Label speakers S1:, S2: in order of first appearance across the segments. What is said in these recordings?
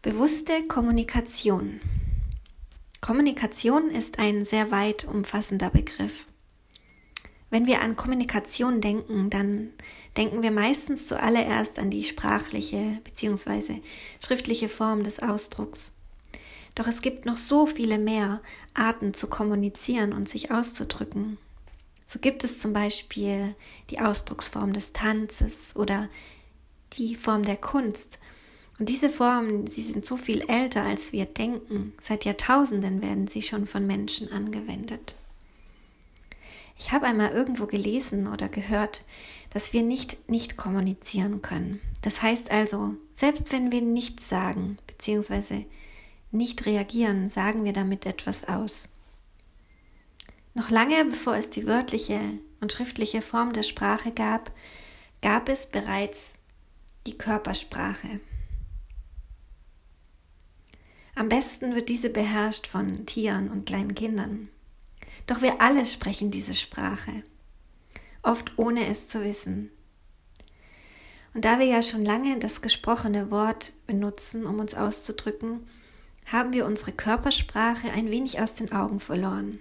S1: Bewusste Kommunikation. Kommunikation ist ein sehr weit umfassender Begriff. Wenn wir an Kommunikation denken, dann denken wir meistens zuallererst an die sprachliche bzw. schriftliche Form des Ausdrucks. Doch es gibt noch so viele mehr Arten zu kommunizieren und sich auszudrücken. So gibt es zum Beispiel die Ausdrucksform des Tanzes oder die Form der Kunst und diese Formen, sie sind so viel älter, als wir denken. Seit Jahrtausenden werden sie schon von Menschen angewendet. Ich habe einmal irgendwo gelesen oder gehört, dass wir nicht nicht kommunizieren können. Das heißt also, selbst wenn wir nichts sagen bzw. nicht reagieren, sagen wir damit etwas aus. Noch lange bevor es die wörtliche und schriftliche Form der Sprache gab, gab es bereits die Körpersprache. Am besten wird diese beherrscht von Tieren und kleinen Kindern. Doch wir alle sprechen diese Sprache, oft ohne es zu wissen. Und da wir ja schon lange das gesprochene Wort benutzen, um uns auszudrücken, haben wir unsere Körpersprache ein wenig aus den Augen verloren.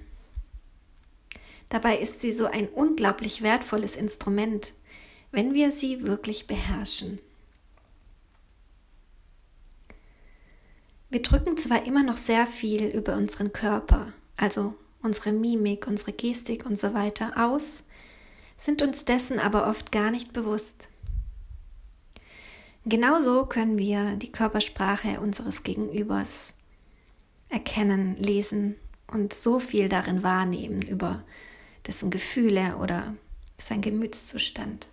S1: Dabei ist sie so ein unglaublich wertvolles Instrument, wenn wir sie wirklich beherrschen. Wir drücken zwar immer noch sehr viel über unseren Körper, also unsere Mimik, unsere Gestik und so weiter aus, sind uns dessen aber oft gar nicht bewusst. Genauso können wir die Körpersprache unseres Gegenübers erkennen, lesen und so viel darin wahrnehmen über dessen Gefühle oder sein Gemütszustand.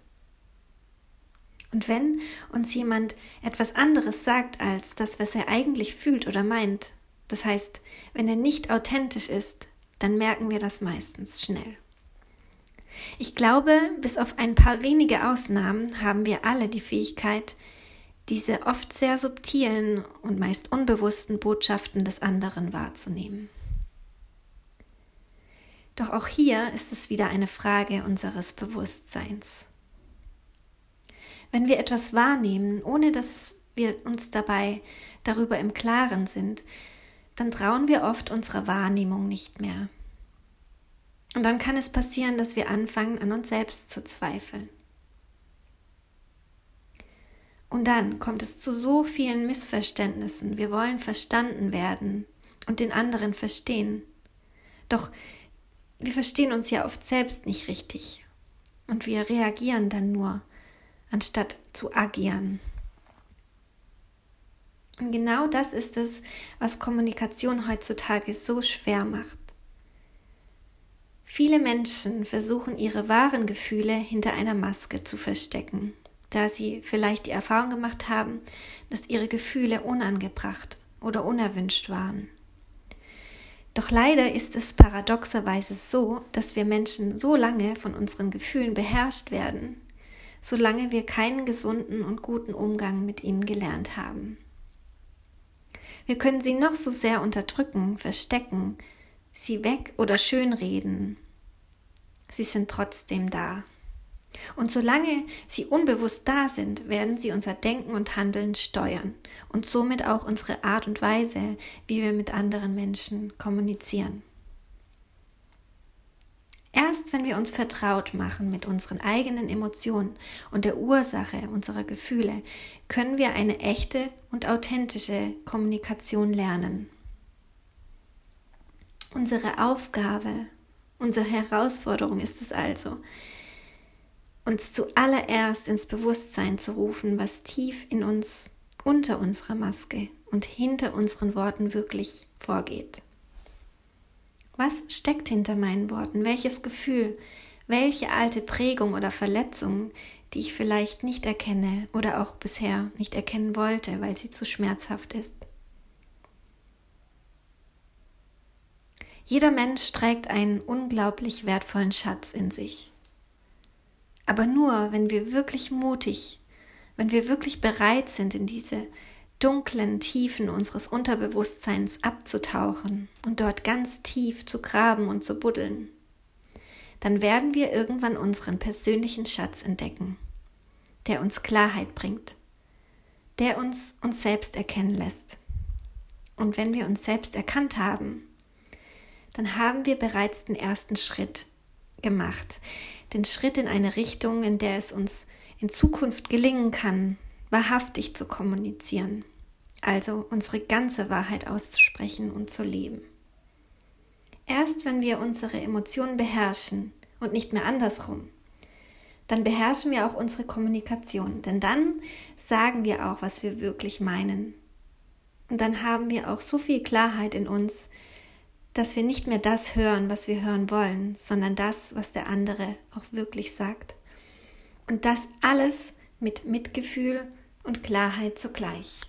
S1: Und wenn uns jemand etwas anderes sagt als das, was er eigentlich fühlt oder meint, das heißt, wenn er nicht authentisch ist, dann merken wir das meistens schnell. Ich glaube, bis auf ein paar wenige Ausnahmen haben wir alle die Fähigkeit, diese oft sehr subtilen und meist unbewussten Botschaften des anderen wahrzunehmen. Doch auch hier ist es wieder eine Frage unseres Bewusstseins. Wenn wir etwas wahrnehmen, ohne dass wir uns dabei darüber im Klaren sind, dann trauen wir oft unserer Wahrnehmung nicht mehr. Und dann kann es passieren, dass wir anfangen, an uns selbst zu zweifeln. Und dann kommt es zu so vielen Missverständnissen. Wir wollen verstanden werden und den anderen verstehen. Doch wir verstehen uns ja oft selbst nicht richtig. Und wir reagieren dann nur anstatt zu agieren. Und genau das ist es, was Kommunikation heutzutage so schwer macht. Viele Menschen versuchen ihre wahren Gefühle hinter einer Maske zu verstecken, da sie vielleicht die Erfahrung gemacht haben, dass ihre Gefühle unangebracht oder unerwünscht waren. Doch leider ist es paradoxerweise so, dass wir Menschen so lange von unseren Gefühlen beherrscht werden, solange wir keinen gesunden und guten Umgang mit ihnen gelernt haben. Wir können sie noch so sehr unterdrücken, verstecken, sie weg oder schönreden. Sie sind trotzdem da. Und solange sie unbewusst da sind, werden sie unser Denken und Handeln steuern und somit auch unsere Art und Weise, wie wir mit anderen Menschen kommunizieren. Erst wenn wir uns vertraut machen mit unseren eigenen Emotionen und der Ursache unserer Gefühle, können wir eine echte und authentische Kommunikation lernen. Unsere Aufgabe, unsere Herausforderung ist es also, uns zuallererst ins Bewusstsein zu rufen, was tief in uns unter unserer Maske und hinter unseren Worten wirklich vorgeht. Was steckt hinter meinen Worten? Welches Gefühl? Welche alte Prägung oder Verletzung, die ich vielleicht nicht erkenne oder auch bisher nicht erkennen wollte, weil sie zu schmerzhaft ist? Jeder Mensch trägt einen unglaublich wertvollen Schatz in sich. Aber nur, wenn wir wirklich mutig, wenn wir wirklich bereit sind, in diese dunklen Tiefen unseres Unterbewusstseins abzutauchen und dort ganz tief zu graben und zu buddeln, dann werden wir irgendwann unseren persönlichen Schatz entdecken, der uns Klarheit bringt, der uns uns selbst erkennen lässt. Und wenn wir uns selbst erkannt haben, dann haben wir bereits den ersten Schritt gemacht. Den Schritt in eine Richtung, in der es uns in Zukunft gelingen kann, wahrhaftig zu kommunizieren. Also unsere ganze Wahrheit auszusprechen und zu leben. Erst wenn wir unsere Emotionen beherrschen und nicht mehr andersrum, dann beherrschen wir auch unsere Kommunikation. Denn dann sagen wir auch, was wir wirklich meinen. Und dann haben wir auch so viel Klarheit in uns, dass wir nicht mehr das hören, was wir hören wollen, sondern das, was der andere auch wirklich sagt. Und das alles mit Mitgefühl und Klarheit zugleich.